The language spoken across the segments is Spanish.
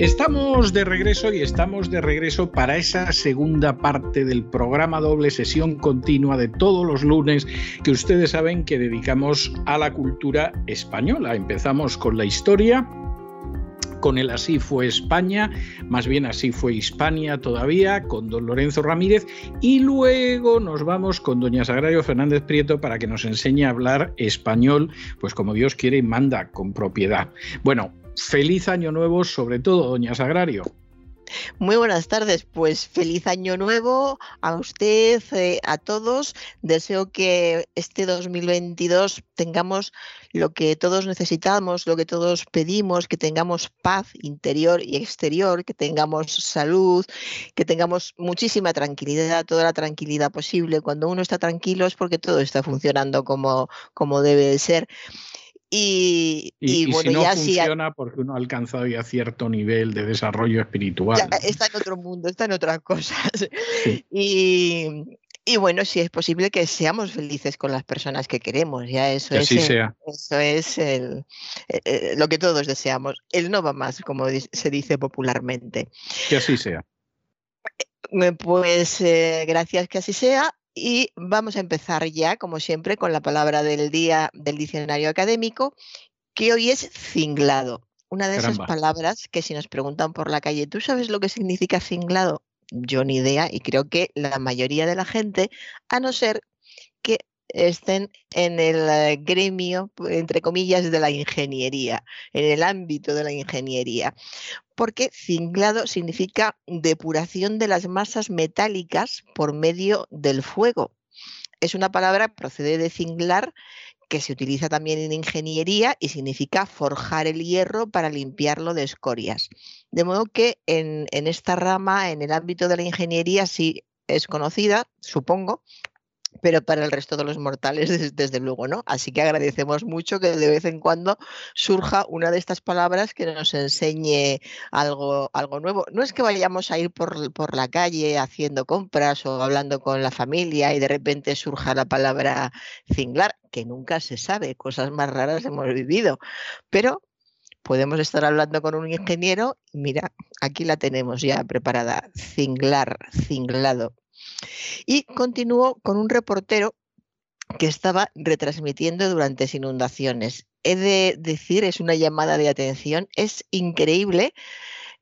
Estamos de regreso y estamos de regreso para esa segunda parte del programa doble sesión continua de todos los lunes que ustedes saben que dedicamos a la cultura española. Empezamos con la historia, con el Así fue España, más bien así fue Hispania todavía, con don Lorenzo Ramírez, y luego nos vamos con doña Sagrario Fernández Prieto para que nos enseñe a hablar español, pues como Dios quiere manda, con propiedad. Bueno, feliz año nuevo, sobre todo, doña Sagrario. Muy buenas tardes, pues feliz año nuevo a usted, eh, a todos. Deseo que este 2022 tengamos lo que todos necesitamos, lo que todos pedimos, que tengamos paz interior y exterior, que tengamos salud, que tengamos muchísima tranquilidad, toda la tranquilidad posible. Cuando uno está tranquilo es porque todo está funcionando como, como debe ser. Y, bueno, si no ya funciona porque uno ha alcanzado ya cierto nivel de desarrollo espiritual. está en otro mundo, está en otras cosas. Y, bueno, si es posible que seamos felices con las personas que queremos, ya eso es, Eso es el, eh, eh, lo que todos deseamos. El no va más, como se dice popularmente. Que así sea. Eh, pues gracias que así sea. Y vamos a empezar ya, como siempre, con la palabra del día del diccionario académico, que hoy es cinglado. Una de esas palabras que si nos preguntan por la calle, ¿tú sabes lo que significa cinglado? Yo ni idea y creo que la mayoría de la gente, a no ser que estén en el eh, gremio, entre comillas, de la ingeniería, en el ámbito de la ingeniería. Porque cinglado significa depuración de las masas metálicas por medio del fuego. Es una palabra, procede de cinglar, que se utiliza también en ingeniería y significa forjar el hierro para limpiarlo de escorias. De modo que en, en esta rama, en el ámbito de la ingeniería, sí es conocida, supongo, pero para el resto de los mortales, desde, luego, ¿no? Así que agradecemos mucho que de vez en cuando surja una de estas palabras que nos enseñe algo, algo nuevo. No es que vayamos a ir por, por la calle haciendo compras o hablando con la familia y de repente surja la palabra cinglar, que nunca se sabe, cosas más raras hemos vivido, pero podemos estar hablando con un ingeniero y mira, aquí la tenemos ya preparada, cinglar, cinglado. Y continuó con un reportero que estaba retransmitiendo durante inundaciones. He de decir, es una llamada de atención, es increíble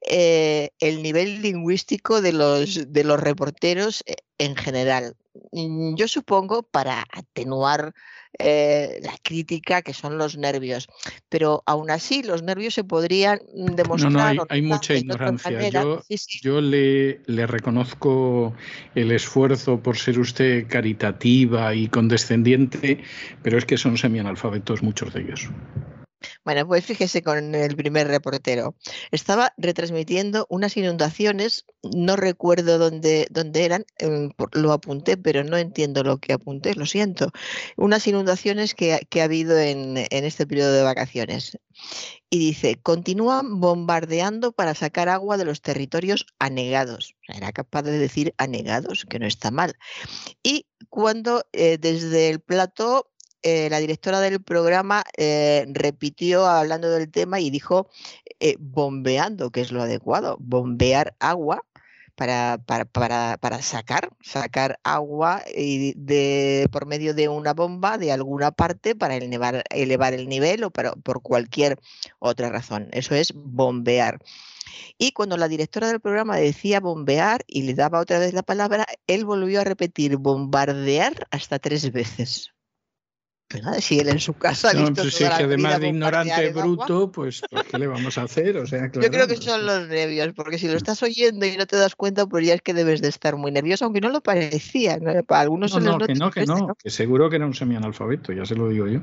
eh, el nivel lingüístico de los, de los reporteros eh, en general. Mm, yo supongo, para atenuar eh, la crítica, que son los nervios. Pero aún así, los nervios se podrían demostrar. No, no, hay, mucha ignorancia. Yo, yo le, le, reconozco el esfuerzo por ser usted caritativa y condescendiente, pero es que son semianalfabetos muchos de ellos. Bueno, pues fíjese con el primer reportero. Estaba retransmitiendo unas inundaciones, no recuerdo dónde, dónde eran, em, lo apunté, pero no entiendo lo que apunté, lo siento. Unas inundaciones que, ha habido en, en este periodo de vacaciones. Y dice, continúan bombardeando para sacar agua de los territorios anegados. Era capaz de decir anegados, que no está mal. Y cuando eh, desde el plato eh, la directora del programa eh, repitió hablando del tema y dijo eh, bombeando, que es lo adecuado, bombear agua para, para, sacar, sacar agua de, por medio de una bomba de alguna parte para elevar, elevar el nivel o por cualquier otra razón. Eso es bombear. Y cuando la directora del programa decía bombear y le daba otra vez la palabra, él volvió a repetir bombardear hasta tres veces. Pues nada, si él en su casa. No, pues sí, que además de ignorante bruto, pues, pues, ¿qué le vamos a hacer? O sea, Yo creo que son los nervios, porque si lo estás oyendo y no te das cuenta, pues ya es que debes de estar muy nervioso, aunque no lo parecía. Para algunos no, no, que no, que no, que seguro que era un semianalfabeto, ya se lo digo yo.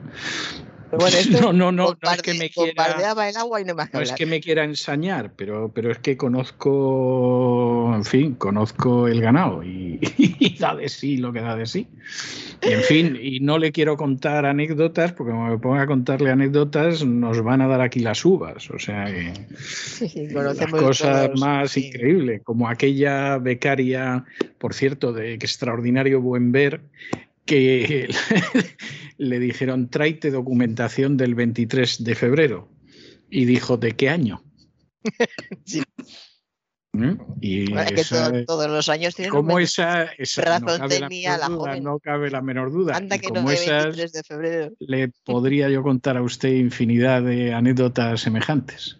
no, no, no, no es que me quiera, el agua y no, no es que me quiera ensañar, pero, pero es que conozco, en fin, conozco el ganado y, da de sí lo que da de sí. Y en fin, y no le quiero contar anécdotas, porque como me ponga a contarle anécdotas, nos van a dar aquí las uvas. O sea que las cosas más increíbles, como aquella becaria, por cierto, de extraordinario buen ver, que le dijeron, tráete documentación del 23 de febrero. Y dijo, ¿de qué año? Sí. ¿Mm? Y todos los años tienen como esa, razón no tenía la, duda, No cabe la menor duda. Anda que como no esas, de febrero. le podría yo contar a usted infinidad de anécdotas semejantes.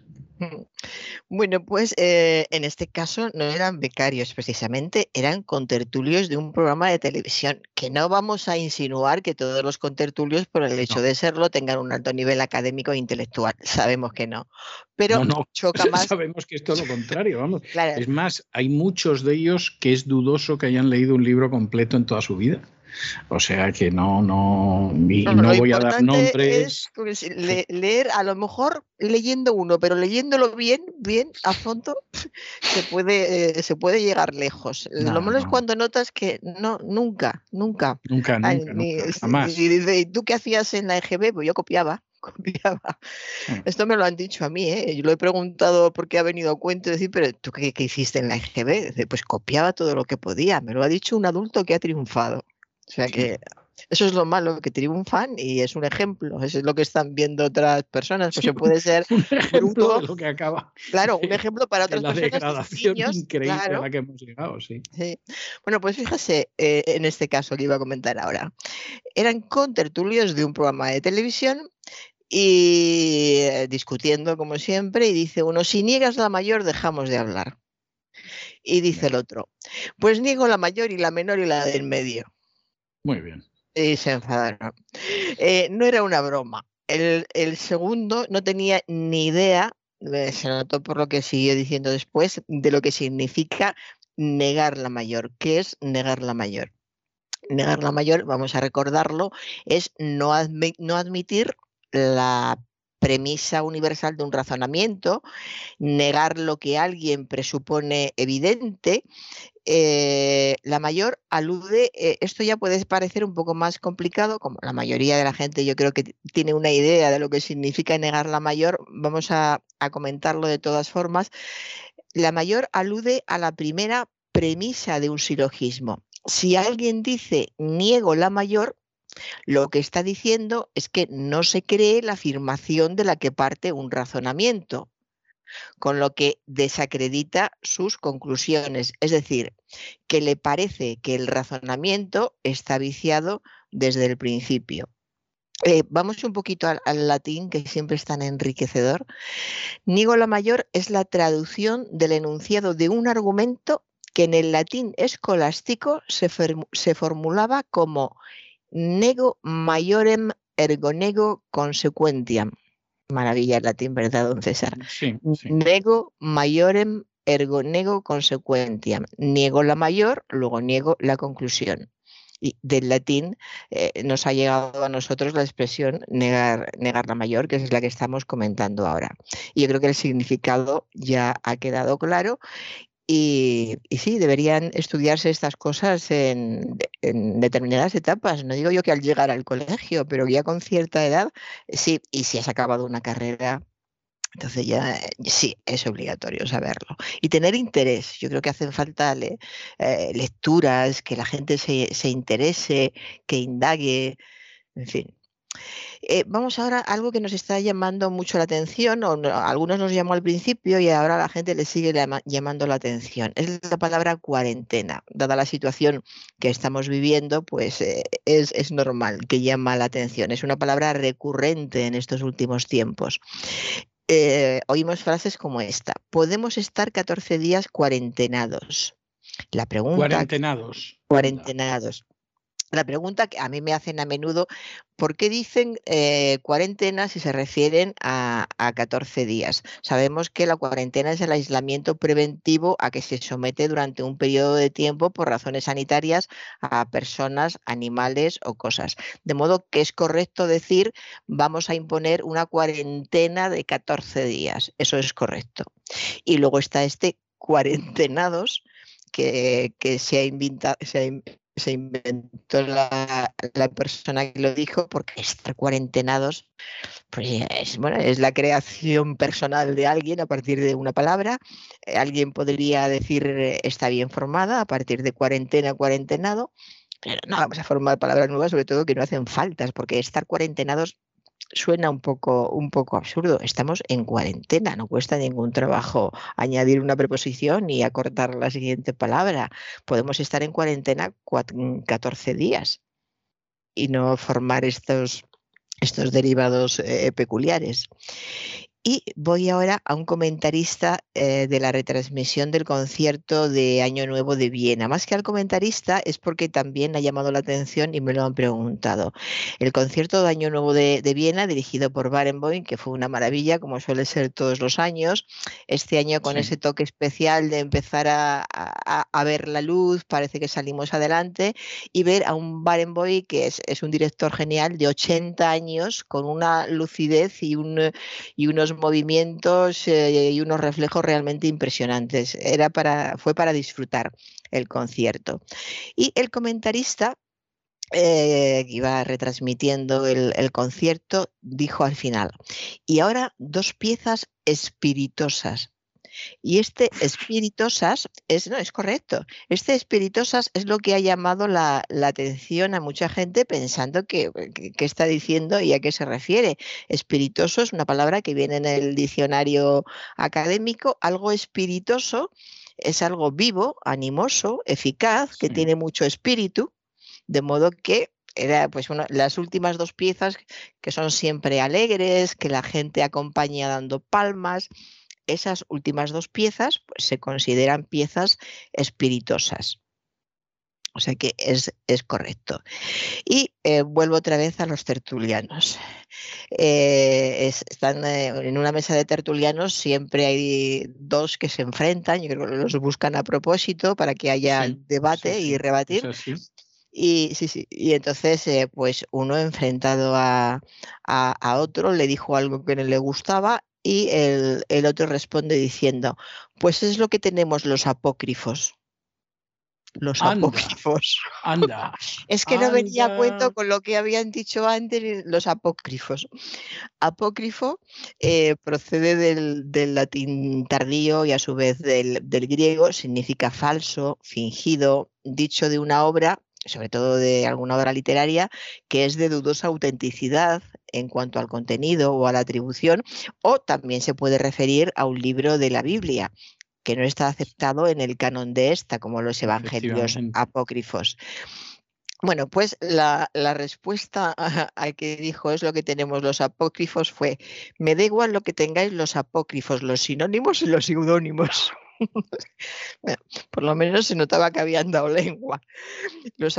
Bueno, pues eh, en este caso no eran becarios precisamente, eran contertulios de un programa de televisión, que no vamos a insinuar que todos los contertulios, por el hecho de serlo, tengan un alto nivel académico e intelectual. Sabemos que no. Pero choca más. Sabemos que es todo lo contrario, vamos. Es más, hay muchos de ellos que es dudoso que hayan leído un libro completo en toda su vida. O sea que no, no, no, voy a dar nombres. Es leer, a lo mejor leyendo uno, pero leyéndolo bien, bien, a fondo, se puede, eh, se puede llegar lejos. lo malo es cuando notas que no, nunca, nunca. Nunca, nunca, jamás. Y dice, ¿tú qué hacías en la EGB? Pues yo copiaba copiaba. Esto me lo han dicho a mí, ¿eh? Yo lo he preguntado porque ha venido a cuento decir, pero ¿tú qué, qué hiciste en la EGB? pues copiaba todo lo que podía. Me lo ha dicho un adulto que ha triunfado. O sea que eso es lo malo, que triunfan y es un ejemplo. Eso es lo que están viendo otras personas. Pues se puede ser un ejemplo de lo que acaba. Claro, un ejemplo para otras la personas. degradación increíble a la que hemos llegado, sí. Bueno, pues fíjese eh, en este caso que iba a comentar ahora. Eran contertulios de un programa de televisión y eh, discutiendo como siempre y dice uno, si niegas la mayor dejamos de hablar. Y dice el otro, pues niego la mayor y la menor y la del medio. Muy bien. Y se enfadaron. Eh, no era una broma. El, segundo no tenía ni idea, eh, se notó por lo que siguió diciendo después, de lo que significa negar la mayor. ¿Qué es negar la mayor? Negar la mayor, vamos a recordarlo, es no, no admitir la premisa universal de un razonamiento, negar lo que alguien presupone evidente. Eh, la mayor alude, eh, esto ya puede parecer un poco más complicado, como la mayoría de la gente yo creo que tiene una idea de lo que significa negar la mayor, vamos a, a comentarlo de todas formas. La mayor alude a la primera premisa de un silogismo. Si alguien dice niego la mayor, lo que está diciendo es que no se cree la afirmación de la que parte un razonamiento, con lo que desacredita sus conclusiones. Es decir, que le parece que el razonamiento está viciado desde el principio. Eh, vamos un poquito al, latín, que siempre es tan enriquecedor. Nigo la mayor es la traducción del enunciado de un argumento que en el latín escolástico se, se formulaba como nego majorem ergo nego consequentiam. Maravilla el latín, ¿verdad, don César? Sí, Nego majorem ergo nego consequentiam. Niego la mayor, luego niego la conclusión. Y del latín eh, nos ha llegado a nosotros la expresión negar, negar la mayor, que es la que estamos comentando ahora. Y yo creo que el significado ya ha quedado claro y, sí, deberían estudiarse estas cosas en, determinadas etapas. No digo yo que al llegar al colegio, pero ya con cierta edad, sí, y si has acabado una carrera, entonces ya eh, sí, es obligatorio saberlo. Y tener interés. Yo creo que hacen falta eh, lecturas, que la gente se, se interese, que indague, en fin. Eh, vamos ahora a algo que nos está llamando mucho la atención, o algunos nos llamó al principio y ahora a la gente le sigue llamando la atención. Es la palabra cuarentena. Dada la situación que estamos viviendo, pues eh, es, normal que llama la atención. Es una palabra recurrente en estos últimos tiempos. Eh, oímos frases como esta. Podemos estar 14 días cuarentenados. La pregunta. Cuarentenados. Cuarentenados. La pregunta que a mí me hacen a menudo, ¿por qué dicen eh, cuarentena si se refieren a, 14 días? Sabemos que la cuarentena es el aislamiento preventivo a que se somete durante un periodo de tiempo por razones sanitarias a personas, animales o cosas. De modo que es correcto decir vamos a imponer una cuarentena de 14 días. Eso es correcto. Y luego está este cuarentenados que, se ha inventado se inventó la, persona que lo dijo, porque estar cuarentenados, pues es, bueno, es la creación personal de alguien a partir de una palabra. Eh, alguien podría decir está bien formada a partir de cuarentena, cuarentenado, pero no vamos a formar palabras nuevas, sobre todo que no hacen faltas, porque estar cuarentenados suena un poco, un poco absurdo. Estamos en cuarentena, no cuesta ningún trabajo añadir una preposición y acortar la siguiente palabra. Podemos estar en cuarentena 14 días y no formar estos, estos derivados eh, peculiares. Y voy ahora a un comentarista eh, de la retransmisión del concierto de Año Nuevo de Viena. Más que al comentarista es porque también ha llamado la atención y me lo han preguntado. El concierto de Año Nuevo de, Viena, dirigido por Barenboim, que fue una maravilla, como suele ser todos los años. Este año con ese toque especial de empezar a, ver la luz, parece que salimos adelante, y ver a un Barenboim que es, es un director genial de 80 años, con una lucidez y, un, y unos movimientos eh, y unos reflejos realmente impresionantes. Era para, fue para disfrutar el concierto. Y el comentarista eh, que iba retransmitiendo el, el, concierto, dijo al final, y ahora dos piezas espiritosas, y este espiritosas es, no, es correcto. Este espiritosas es lo que ha llamado la, atención a mucha gente pensando que, está diciendo y a qué se refiere. Espiritoso es una palabra que viene en el diccionario académico. Algo espiritoso es algo vivo, animoso, eficaz, que tiene mucho espíritu, de modo que era pues las últimas dos piezas que son siempre alegres, que la gente acompaña dando palmas, esas últimas dos piezas pues, se consideran piezas espiritosas. O sea que es, es correcto. Y eh, vuelvo otra vez a los tertulianos. Eh, están eh, en una mesa de tertulianos, siempre hay dos que se enfrentan, yo creo que los buscan a propósito para que haya debate y rebatir. Y, sí, sí, y entonces, pues uno enfrentado a, a, otro le dijo algo que no le gustaba y el, otro responde diciendo, pues es lo que tenemos los apócrifos. Los apócrifos. Anda. es que no venía a cuento con lo que habían dicho antes los apócrifos. Apócrifo eh, procede del, latín tardío y a su vez del, del griego, significa falso, fingido, dicho de una obra sobre todo de alguna obra literaria, que es de dudosa autenticidad en cuanto al contenido o a la atribución, o también se puede referir a un libro de la Biblia que no está aceptado en el canon de esta, como los evangelios apócrifos. Bueno, pues la, respuesta al que dijo es lo que tenemos los apócrifos fue, me da igual lo que tengáis los apócrifos, los sinónimos y los seudónimos. por lo menos se notaba que habían dado lengua. Los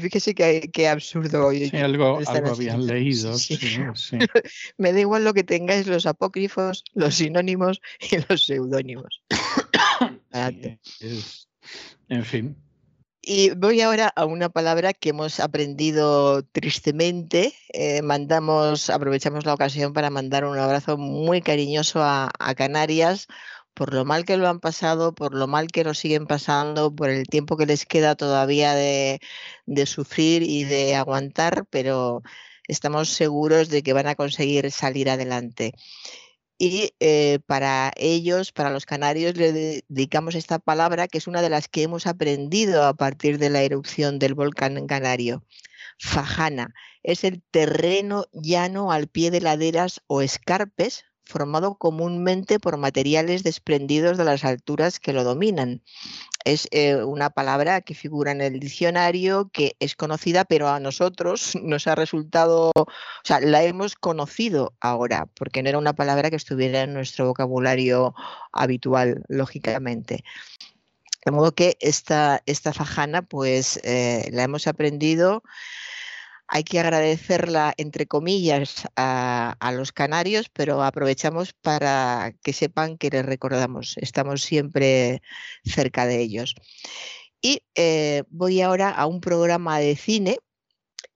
fíjese qué, absurdo. algo, habían leído. Me da igual lo que tengáis los apócrifos, los sinónimos y los seudónimos. en fin. Y voy ahora a una palabra que hemos aprendido tristemente. Eh, mandamos, aprovechamos la ocasión para mandar un abrazo muy cariñoso a Canarias, por lo mal que lo han pasado, por lo mal que lo siguen pasando, por el tiempo que les queda todavía de, sufrir y de aguantar, pero estamos seguros de que van a conseguir salir adelante. Y eh, para ellos, para los canarios, le dedicamos esta palabra que es una de las que hemos aprendido a partir de la erupción del volcán canario. Fajana es el terreno llano al pie de laderas o escarpes, formado comúnmente por materiales desprendidos de las alturas que lo dominan. Es eh, una palabra que figura en el diccionario, que es conocida, pero a nosotros nos ha resultado, o sea, la hemos conocido ahora, porque no era una palabra que estuviera en nuestro vocabulario habitual, lógicamente. De modo que esta, esta fajana, pues eh, la hemos aprendido. Hay que agradecerla, entre comillas, a, los canarios, pero aprovechamos para que sepan que les recordamos. Estamos siempre cerca de ellos. Y eh, voy ahora a un programa de cine.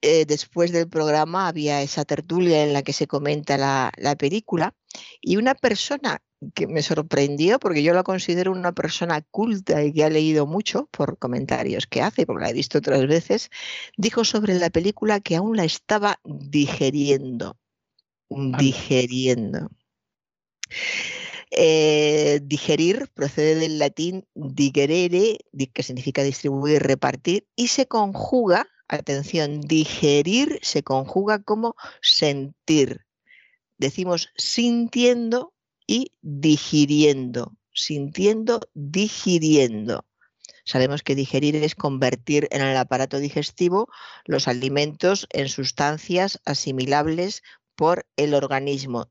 Eh, después del programa había esa tertulia en la que se comenta la, la película y una persona que me sorprendió porque yo la considero una persona culta y que ha leído mucho por comentarios que hace, porque la he visto otras veces, dijo sobre la película que aún la estaba digeriendo. Digeriendo. Eh, digerir procede del latín digerere, que significa distribuir, repartir, y se conjuga, atención, digerir se conjuga como sentir. Decimos sintiendo y digiriendo, sintiendo, digiriendo. Sabemos que digerir es convertir en el aparato digestivo los alimentos en sustancias asimilables por el organismo.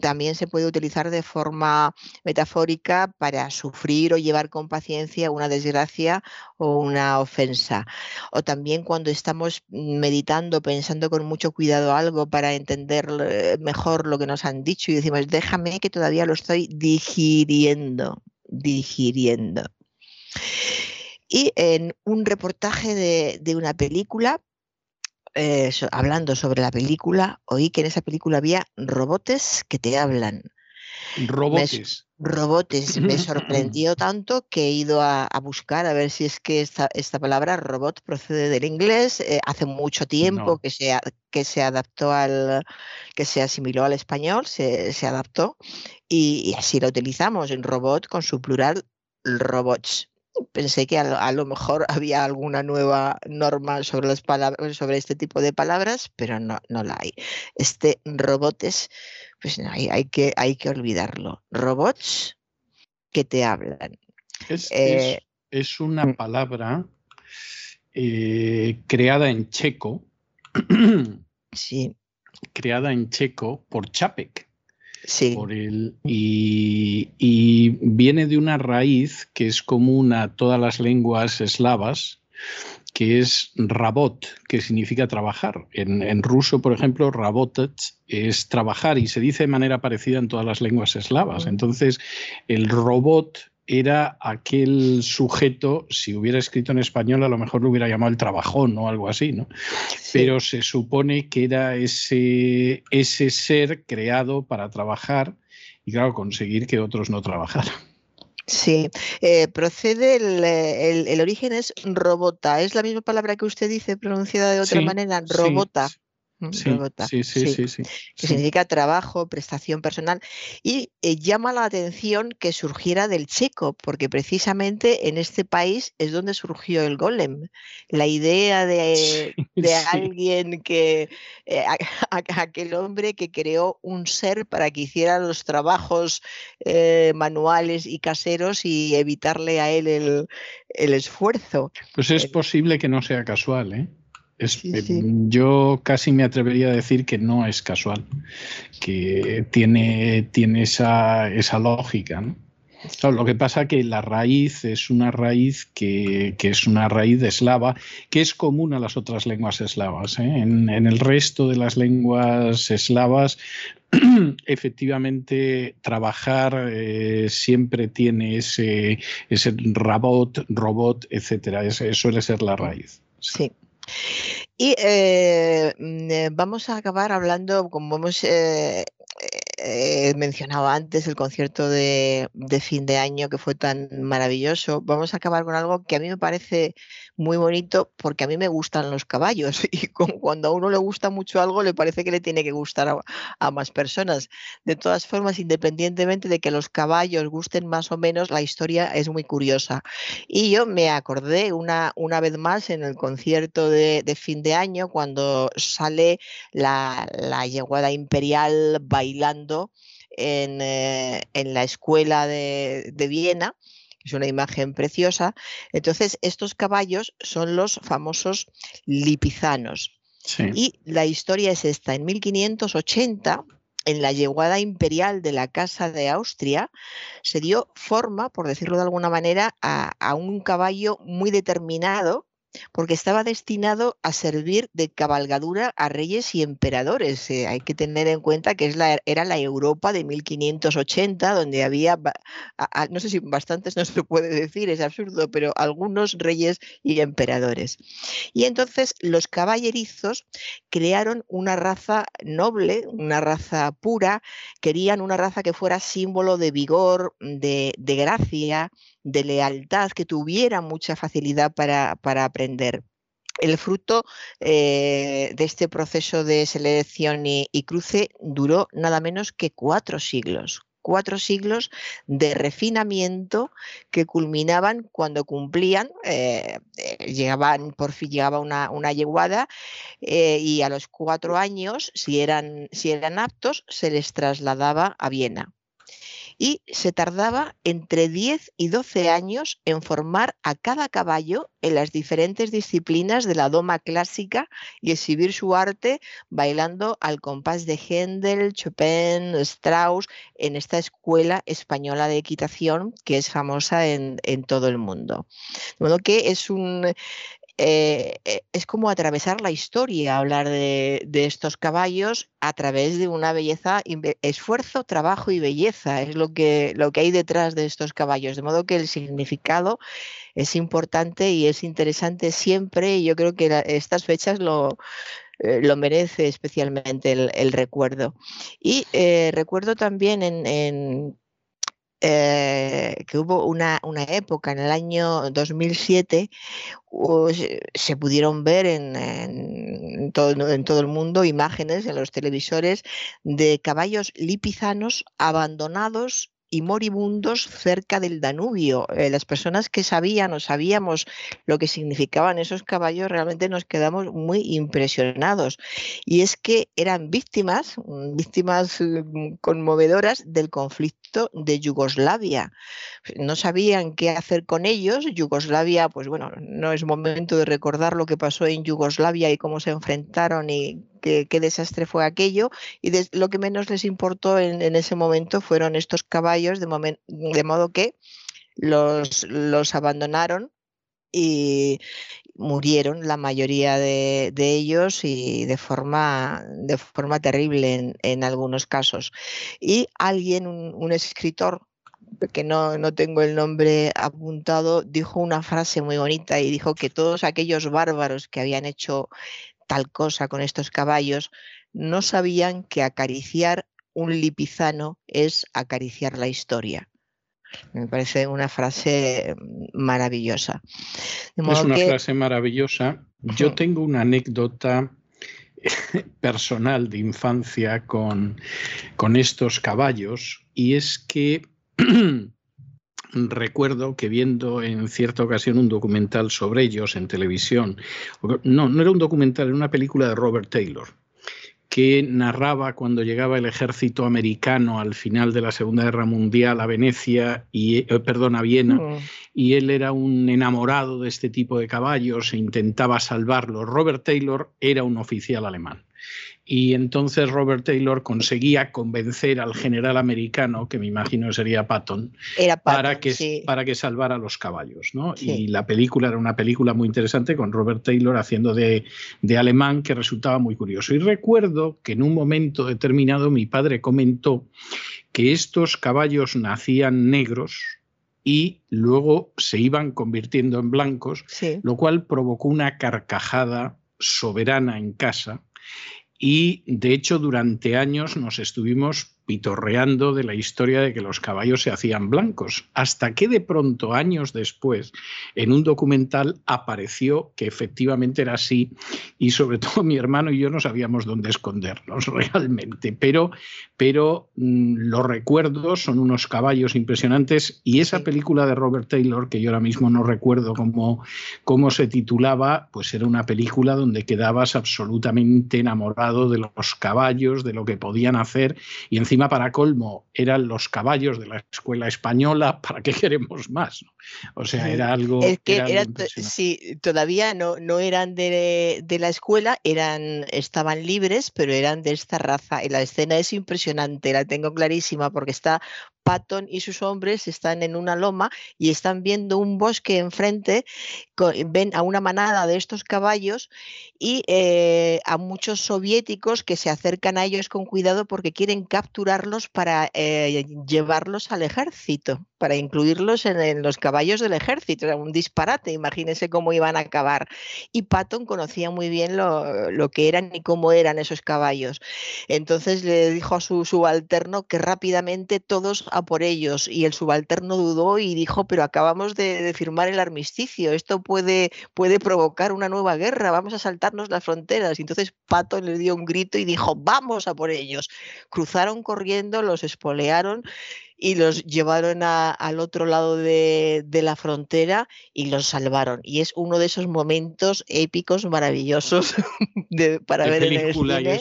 también se puede utilizar de forma metafórica para sufrir o llevar con paciencia una desgracia o una ofensa. O también cuando estamos meditando, pensando con mucho cuidado algo para entender eh, mejor lo que nos han dicho y decimos, déjame que todavía lo estoy digiriendo, digiriendo. Y en un reportaje de una película, eh, hablando sobre la película, oí que en esa película había robotes que te hablan. Robotes. robotes. Me sorprendió tanto que he ido a, buscar a ver si es que esta, esta palabra robot procede del inglés. Eh, hace mucho tiempo que, se, que se adaptó al, que se asimiló al español, se, adaptó y, y, así la utilizamos en robot con su plural robots pensé que a lo, mejor había alguna nueva norma sobre, las palabras, sobre este tipo de palabras, pero no, no la hay. Este robots, pues hay, hay, que, hay que olvidarlo. Robots que te hablan. Es, eh, una mm. palabra eh, creada en checo. sí. Creada en checo por Chapek. Por el, y, viene de una raíz que es común a todas las lenguas eslavas, que es rabot, que significa trabajar. En, ruso, por ejemplo, rabotet es trabajar y se dice de manera parecida en todas las lenguas eslavas. Entonces, el robot era aquel sujeto, si hubiera escrito en español, a lo mejor lo hubiera llamado el trabajón o algo así, ¿no? Pero se supone que era ese, ese ser creado para trabajar y, claro, conseguir que otros no trabajaran. Sí, eh, procede, el, origen es robota, es la misma palabra que usted dice pronunciada de otra manera, robota. Sí, sí, sí, sí, que significa trabajo, prestación personal. Y eh, llama la atención que surgiera del checo, porque precisamente en este país es donde surgió el golem. La idea de, alguien que, eh, aquel hombre que creó un ser para que hiciera los trabajos eh, manuales y caseros y evitarle a él el, el esfuerzo. Pues es posible que no sea casual, ¿eh? Eh, yo casi me atrevería a decir que no es casual, que tiene, tiene esa, esa lógica. lo que pasa es que la raíz es una raíz que, es una raíz eslava, que es común a las otras lenguas eslavas. ¿eh? En, el resto de las lenguas eslavas, efectivamente, trabajar eh, siempre tiene ese, ese rabot, robot, etcétera. Ese suele ser la raíz. Sí. Y eh, mm, eh, vamos a acabar hablando, como hemos eh, mencionado antes, el concierto de, fin de año que fue tan maravilloso. Vamos a acabar con algo que a mí me parece muy bonito porque a mí me gustan los caballos y cuando a uno le gusta mucho algo le parece que le tiene que gustar a, más personas. De todas formas, independientemente de que los caballos gusten más o menos, la historia es muy curiosa. Y yo me acordé una, una vez más en el concierto de, fin de año cuando sale la, la yeguada imperial bailando en, eh, en la escuela de, de Viena es una imagen preciosa. Entonces, estos caballos son los famosos lipizanos. Y la historia es esta. En 1580 en la yeguada imperial de la Casa de Austria se dio forma, por decirlo de alguna manera, a un caballo muy determinado porque estaba destinado a servir de cabalgadura a reyes y emperadores. Eh, hay que tener en cuenta que es la, era la Europa de 1580, donde había, no sé si bastantes no se puede decir, es absurdo, pero algunos reyes y emperadores. Y entonces los caballerizos crearon una raza noble, una raza pura, querían una raza que fuera símbolo de vigor, de, de gracia, de lealtad, que tuviera mucha facilidad para, aprender. El fruto eh, de este proceso de selección y, cruce duró nada menos que cuatro siglos, cuatro siglos de refinamiento que culminaban cuando cumplían, eh, eh, llegaban, por fin llegaba una, una yeguada y a los cuatro años, si eran, si eran aptos, se les trasladaba a Viena y se tardaba entre 10 y 12 años en formar a cada caballo en las diferentes disciplinas de la doma clásica y exhibir su arte bailando al compás de Händel, Chopin, Strauss en esta escuela española de equitación que es famosa en, en todo el mundo. De modo que es un, eh, eh, es como atravesar la historia, hablar de, estos caballos a través de una belleza, esfuerzo, trabajo y belleza, es lo que, lo que hay detrás de estos caballos, de modo que el significado es importante y es interesante siempre, y yo creo que estas fechas lo, eh, lo merece especialmente el, recuerdo. Y recuerdo también en eh, que hubo una, época en el año 2007, se pudieron ver en, todo, en, todo, el mundo imágenes en los televisores de caballos lipizanos abandonados y moribundos cerca del Danubio. Eh, las personas que sabían o sabíamos lo que significaban esos caballos realmente nos quedamos muy impresionados. Y es que eran víctimas, mm, víctimas mm, conmovedoras del conflicto de Yugoslavia. No sabían qué hacer con ellos. Yugoslavia, pues bueno, no es momento de recordar lo que pasó en Yugoslavia y cómo se enfrentaron y qué, desastre fue aquello y lo que menos les importó en, ese momento fueron estos caballos, de, modo que los, los, abandonaron y murieron la mayoría de, ellos y de forma, de forma terrible en, en algunos casos. Y alguien, un, escritor que no, no, tengo el nombre apuntado, dijo una frase muy bonita y dijo que todos aquellos bárbaros que habían hecho tal cosa con estos caballos, no sabían que acariciar un lipizano es acariciar la historia. Me parece una frase maravillosa. es una frase maravillosa. Yo tengo una anécdota personal de infancia con, con estos caballos y es que recuerdo que viendo en cierta ocasión un documental sobre ellos en televisión, no, no era un documental, era una película de Robert Taylor, que narraba cuando llegaba el ejército americano al final de la Segunda Guerra Mundial a Venecia y eh, perdón, a Viena mm. y él era un enamorado de este tipo de caballos e intentaba salvarlos. Robert Taylor era un oficial alemán y entonces Robert Taylor conseguía convencer al general americano, que me imagino sería Patton, para, que, para que salvara los caballos. ¿no? Y la película era una película muy interesante con Robert Taylor haciendo de, de alemán que resultaba muy curioso. Y recuerdo que en un momento determinado mi padre comentó que estos caballos nacían negros, y luego se iban convirtiendo en blancos, lo cual provocó una carcajada soberana en casa y de hecho durante años nos estuvimos pitorreando de la historia de que los caballos se hacían blancos, hasta que de pronto, años después, en un documental apareció que efectivamente era así y sobre todo mi hermano y yo no sabíamos dónde escondernos realmente, pero, pero mm, los recuerdos son unos caballos impresionantes y esa película de Robert Taylor, que yo ahora mismo no recuerdo cómo, cómo se titulaba, pues era una película donde quedabas absolutamente enamorado de los caballos, de lo que podían hacer y encima encima, para colmo, eran los caballos de la escuela española, ¿para qué queremos más? O sea, era algo. Es que sí, todavía no, no eran de, de, la escuela, eran, estaban libres, pero eran de esta raza. Y la escena es impresionante, la tengo clarísima, porque está Patton y sus hombres están en una loma y están viendo un bosque enfrente, ven a una manada de estos caballos y eh, a muchos soviéticos que se acercan a ellos con cuidado porque quieren capturarlos para eh, llevarlos al ejército, para incluirlos en, los caballos del ejército. Era un disparate, imagínense cómo iban a acabar. Y Patton conocía muy bien lo, lo que eran y cómo eran esos caballos. Entonces le dijo a su subalterno que rápidamente todos por ellos y el subalterno dudó y dijo, pero acabamos de, firmar el armisticio, esto puede, puede provocar una nueva guerra, vamos a saltarnos las fronteras. Y entonces Pato le dio un grito y dijo, vamos a por ellos. Cruzaron corriendo, los espolearon y los llevaron al otro lado de, la frontera y los salvaron. Y es uno de esos momentos épicos, maravillosos de, para ver en el cine.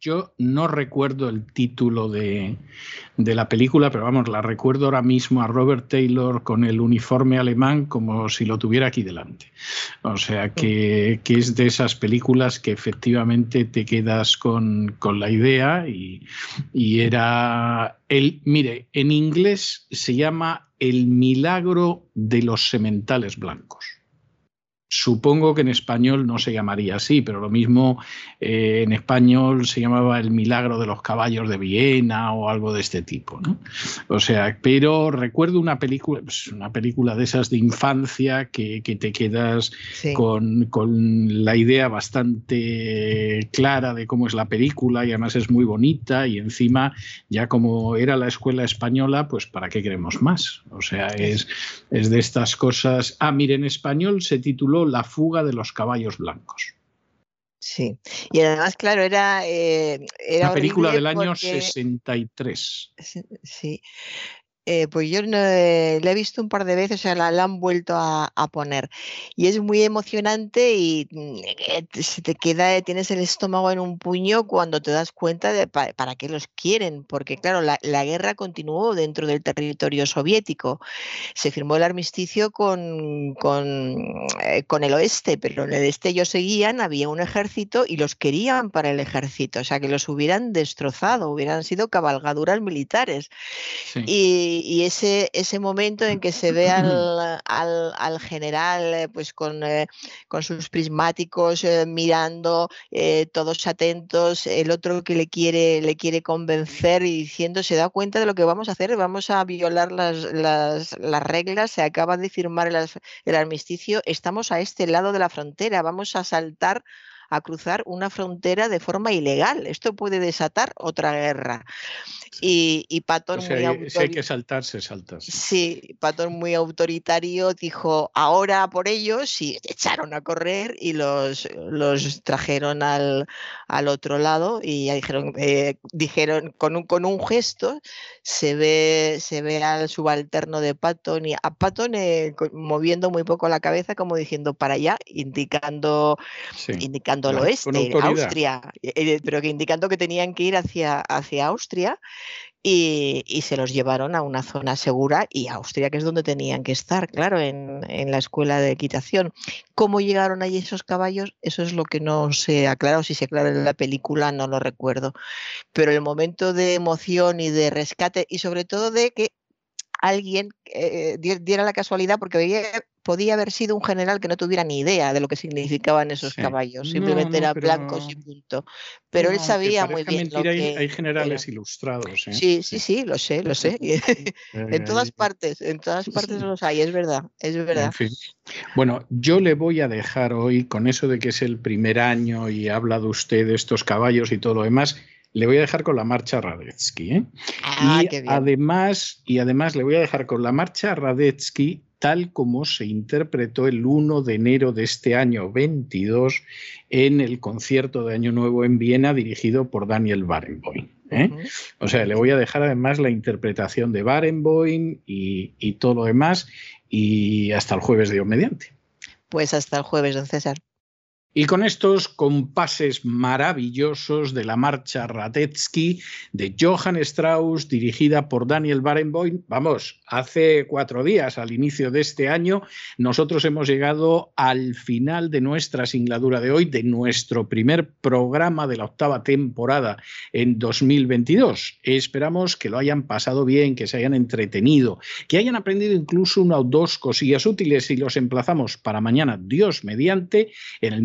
Yo no recuerdo el título de, la película, pero vamos, la recuerdo ahora mismo a Robert Taylor con el uniforme alemán como si lo tuviera aquí delante. O sea, que, es de esas películas que efectivamente te quedas con, la idea y, y era el, mire, en inglés se llama El milagro de los sementales blancos. Supongo que en español no se llamaría así, pero lo mismo eh, en español se llamaba El milagro de los caballos de Viena o algo de este tipo. ¿no? O sea, pero recuerdo una película, pues, una película de esas de infancia que, te quedas con, con, la idea bastante clara de cómo es la película y además es muy bonita y encima ya como era la escuela española, pues ¿para qué queremos más? O sea, es, es de estas cosas. Ah, mire, en español se tituló la fuga de los caballos blancos. Sí, y además, claro, era... Eh, era Una película del año 63. Sí, eh, pues yo la he visto un par de veces, o sea, la, han vuelto a, poner. Y es muy emocionante y mm, eh, se te queda, eh, tienes el estómago en un puño cuando te das cuenta de para qué los quieren, porque claro, la, guerra continuó dentro del territorio soviético. Se firmó el armisticio con, con, con el oeste, pero en el este ellos seguían, había un ejército y los querían para el ejército, o sea, que los hubieran destrozado, hubieran sido cabalgaduras militares. Y y, ese, ese momento en que se ve al, al, general eh, pues con, eh, con sus prismáticos eh, mirando, todos atentos, el otro que le quiere, le quiere convencer y diciendo, se da cuenta de lo que vamos a hacer, vamos a violar las, las, las reglas, se acaba de firmar el, el armisticio, estamos a este lado de la frontera, vamos a saltar a cruzar una frontera de forma ilegal. Esto puede desatar otra guerra. Y, y Patton muy si hay que saltar, se salta. Sí. Patton muy autoritario dijo ahora por ellos y echaron a correr y los, los trajeron al, al otro lado y ya dijeron, eh, dijeron con un, con un gesto se ve, se ve al subalterno de Patton y a Patton eh, moviendo muy poco la cabeza como diciendo para allá, indicando, indicando oeste, Austria, eh, pero que indicando que tenían que ir hacia, hacia Austria y, se los llevaron a una zona segura y Austria, que es donde tenían que estar, claro, en, en, la escuela de equitación. ¿Cómo llegaron allí esos caballos? Eso es lo que no se aclaró. Si se aclara en la película, no lo recuerdo. Pero el momento de emoción y de rescate y sobre todo de que alguien eh, diera la casualidad, porque podía haber sido un general que no tuviera ni idea de lo que significaban esos caballos, simplemente eran blancos y punto. Pero él sabía muy bien. Lo que hay, generales ilustrados. ¿eh? Sí, sí, sí, lo sé, lo sé. en todas partes, en todas partes los hay, es verdad, es verdad. Bueno, yo le voy a dejar hoy, con eso de que es el primer año y ha hablado usted de estos caballos y todo lo demás, le voy a dejar con la marcha Radetzky. ¿eh? Ah, y, además, y además le voy a dejar con la marcha Radetzky tal como se interpretó el 1 de enero de este año 22 en el concierto de Año Nuevo en Viena dirigido por Daniel Barenboim. ¿eh? O sea, le voy a dejar además la interpretación de Barenboim y, y todo lo demás y hasta el jueves de mediante. Pues hasta el jueves, don César. Y con estos compases maravillosos de la marcha Radetzky de Johann Strauss, dirigida por Daniel Barenboim, vamos, hace cuatro días, al inicio de este año, nosotros hemos llegado al final de nuestra singladura de hoy, de nuestro primer programa de la octava temporada en 2022. Esperamos que lo hayan pasado bien, que se hayan entretenido, que hayan aprendido incluso una o dos cosillas útiles y los emplazamos para mañana, Dios mediante, en el